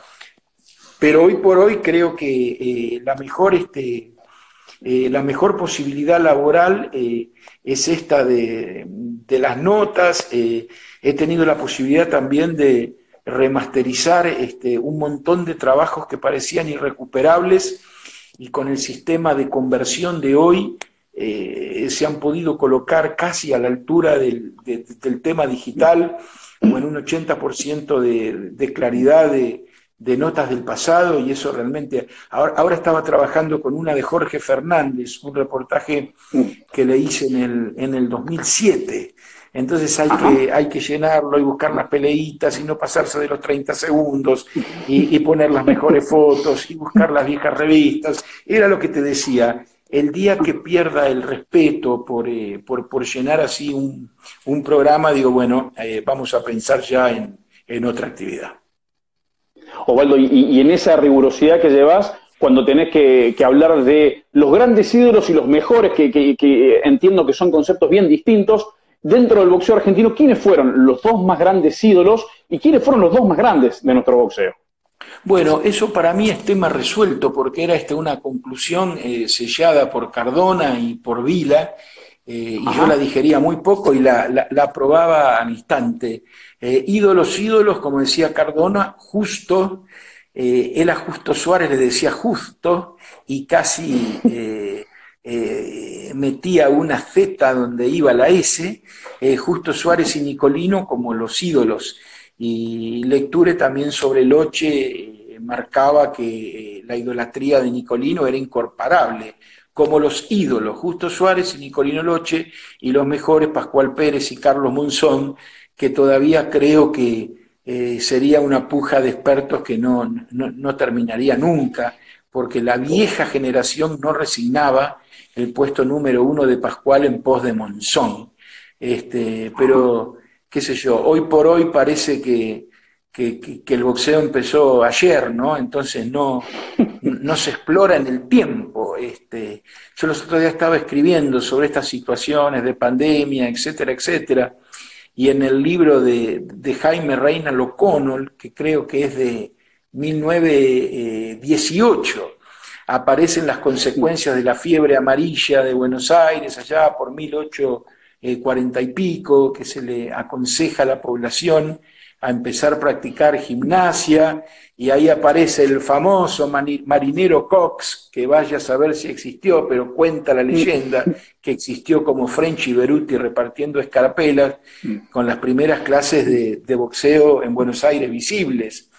Pero hoy por hoy creo que la, mejor, este, la mejor posibilidad laboral es esta de, de las notas. he tenido la posibilidad también de, remasterizar este, un montón de trabajos que parecían irrecuperables y con el sistema de conversión de hoy eh, se han podido colocar casi a la altura del, tema digital o en un 80% de, de claridad de, notas del pasado y eso realmente... Ahora, ahora, estaba trabajando con una de Jorge Fernández, un reportaje que le hice en el, en el 2007 entonces hay que, hay que llenarlo y buscar las peleitas y no pasarse de los 30 segundos y, poner las mejores fotos y buscar las viejas revistas. Era lo que te decía, el día que pierda el respeto por, eh, llenar así un, programa, digo, bueno, eh, vamos a pensar ya en, otra actividad. Osvaldo, y, en esa rigurosidad que llevas, cuando tenés que, hablar de los grandes ídolos y los mejores, que, entiendo que son conceptos bien distintos, dentro del boxeo argentino, ¿quiénes fueron los dos más grandes ídolos y quiénes fueron los dos más grandes de nuestro boxeo? Bueno, eso para mí es tema resuelto porque era este, una conclusión eh, sellada por Cardona y por Vila, eh, y yo la digería muy poco y la, la, aprobaba al instante. Eh, ídolos, ídolos, como decía Cardona, justo, eh, él a Justo Suárez le decía justo y casi metía una Z donde iba la S, Justo Suárez y Nicolino como los ídolos. Y Lecture también sobre Loche marcaba que la idolatría de Nicolino era incorporable como los ídolos, Justo Suárez y Nicolino Loche, y los mejores, Pascual Pérez y Carlos Monzón, que todavía creo que eh, sería una puja de expertos que no, no, terminaría nunca, porque la vieja generación no resignaba el puesto número uno de Pascual en pos de Monzón. Este, pero, qué sé yo, hoy por hoy parece que, que, el boxeo empezó ayer, ¿no? Entonces no, no se explora en el tiempo. Este, yo los otros días estaba escribiendo sobre estas situaciones de pandemia, etcétera, etcétera, y en el libro de, de Jaime Reina O'Connell, que creo que es de 1918, aparecen las consecuencias de la fiebre amarilla de Buenos Aires allá por 1840 y pico, que se le aconseja a la población a empezar a practicar gimnasia y ahí aparece el famoso marinero Cox, que vaya a saber si existió, pero cuenta la leyenda que existió como Frenchy Beruti repartiendo escarapelas con las primeras clases de, boxeo en Buenos Aires visibles.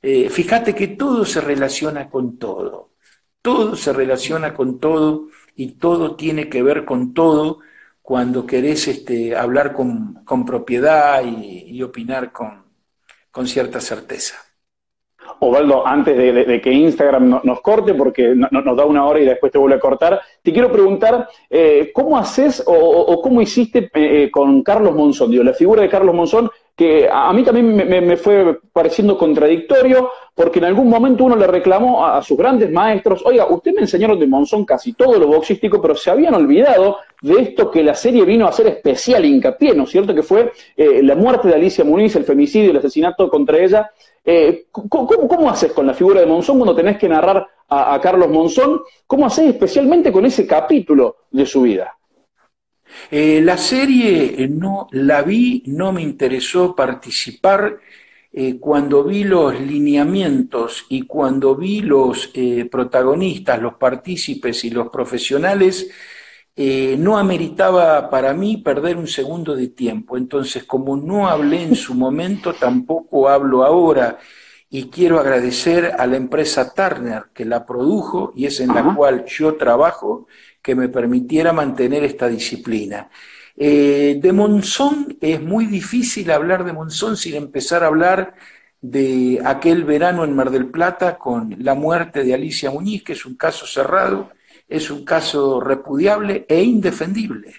Eh, fíjate que todo se relaciona con todo, todo se relaciona con todo y todo tiene que ver con todo cuando querés este, hablar con, propiedad y opinar con, cierta certeza. Ovaldo, antes de, que Instagram nos corte, porque nos da una hora y después te vuelve a cortar, te quiero preguntar, eh, ¿cómo haces o, cómo hiciste eh, con Carlos Monzón? Digo, la figura de Carlos Monzón, que a, mí también me, fue pareciendo contradictorio, porque en algún momento uno le reclamó a, sus grandes maestros, oiga, usted me enseñaron de Monzón casi todo lo boxístico, pero se habían olvidado de esto que la serie vino a hacer especial hincapié, ¿no es cierto? Que fue eh, la muerte de Alicia Muniz, el femicidio, el asesinato contra ella. Eh, ¿cómo, haces con la figura de Monzón cuando tenés que narrar a, Carlos Monzón? ¿Cómo haces especialmente con ese capítulo de su vida? Eh, la serie no la vi, no me interesó participar. cuando vi los lineamientos y cuando vi los protagonistas, los partícipes y los profesionales, eh, no ameritaba para mí perder un segundo de tiempo. Entonces, como no hablé en su momento, tampoco hablo ahora. Y quiero agradecer a la empresa Turner que la produjo y es en la cual yo trabajo, que me permitiera mantener esta disciplina. Eh, de Monzón es muy difícil hablar de Monzón sin empezar a hablar de aquel verano en Mar del Plata con la muerte de Alicia Muñiz, que es un caso cerrado, es un caso repudiable e indefendible.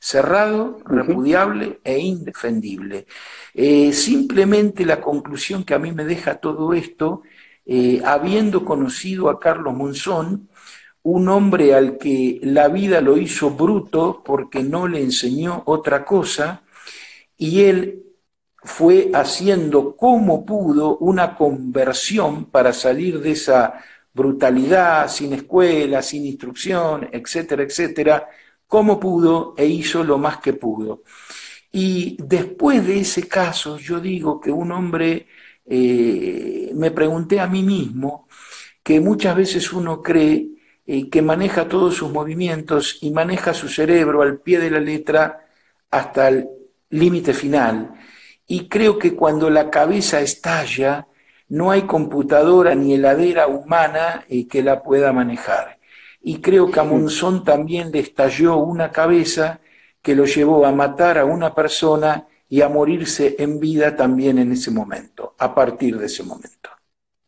Cerrado, repudiable e indefendible. Eh, simplemente la conclusión que a mí me deja todo esto, eh, habiendo conocido a Carlos Monzón, un hombre al que la vida lo hizo bruto porque no le enseñó otra cosa, y él fue haciendo como pudo una conversión para salir de esa brutalidad, sin escuela, sin instrucción, etcétera, etcétera, como pudo e hizo lo más que pudo. Y después de ese caso, yo digo que un hombre, eh, me pregunté a mí mismo, que muchas veces uno cree eh, que maneja todos sus movimientos y maneja su cerebro al pie de la letra hasta el límite final. Y creo que cuando la cabeza estalla, no hay computadora ni heladera humana eh, que la pueda manejar. Y creo que a Monzón también le estalló una cabeza que lo llevó a matar a una persona y a morirse en vida también en ese momento, a partir de ese momento.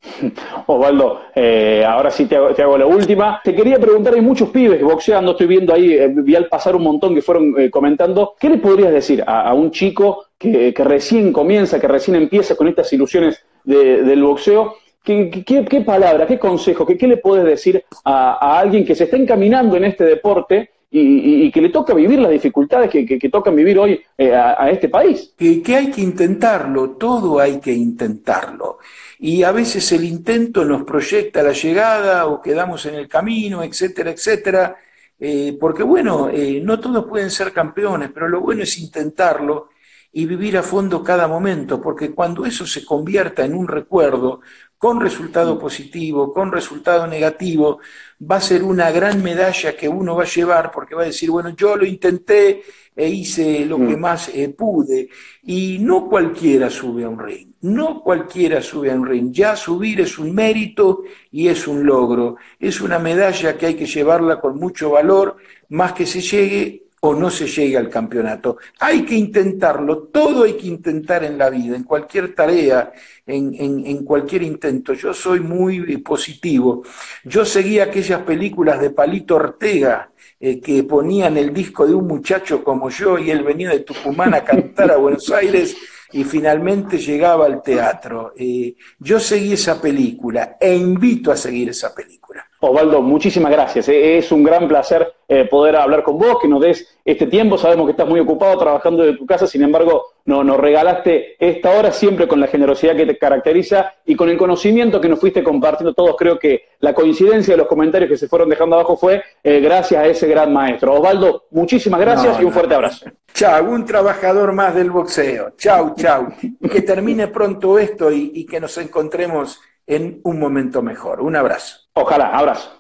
Osvaldo, eh, ahora sí te hago, la última. Te quería preguntar, hay muchos pibes boxeando, estoy viendo ahí, eh, vi al pasar un montón que fueron comentando. ¿Qué le podrías decir a, un chico que, recién comienza, que recién empieza con estas ilusiones del boxeo, ¿qué, qué, palabra, qué consejo, qué, qué le puedes decir a, alguien que se está encaminando en este deporte y, que le toca vivir las dificultades que, tocan vivir hoy eh, a, este país? Que, que hay que intentarlo, todo hay que intentarlo. Y a veces el intento nos proyecta la llegada o quedamos en el camino, etcétera, etcétera. Eh, porque bueno, eh, no todos pueden ser campeones, pero lo bueno es intentarlo y vivir a fondo cada momento, porque cuando eso se convierta en un recuerdo, con resultado positivo, con resultado negativo, va a ser una gran medalla que uno va a llevar, porque va a decir, bueno, yo lo intenté e hice lo que más eh, pude. Y no cualquiera sube a un ring, no cualquiera sube a un ring. Ya subir es un mérito y es un logro. Es una medalla que hay que llevarla con mucho valor, más que se llegue o no se llegue al campeonato. Hay que intentarlo, todo hay que intentar en la vida, en cualquier tarea, en, en, cualquier intento. Yo soy muy eh, positivo. Yo seguía aquellas películas de Palito Ortega eh, que ponían el disco de un muchacho como yo y él venía de Tucumán a cantar a Buenos Aires y finalmente llegaba al teatro. Eh, yo seguí esa película e invito a seguir esa película. Osvaldo, muchísimas gracias. Eh, es un gran placer eh, poder hablar con vos, que nos des este tiempo. Sabemos que estás muy ocupado trabajando de tu casa, sin embargo, no, nos regalaste esta hora siempre con la generosidad que te caracteriza y con el conocimiento que nos fuiste compartiendo todos. Creo que la coincidencia de los comentarios que se fueron dejando abajo fue eh, gracias a ese gran maestro. Osvaldo, muchísimas gracias y un fuerte abrazo. Chao, un trabajador más del boxeo. Chao, chao. que termine pronto esto y que nos encontremos en un momento mejor. Un abrazo. Ojalá, abrazo.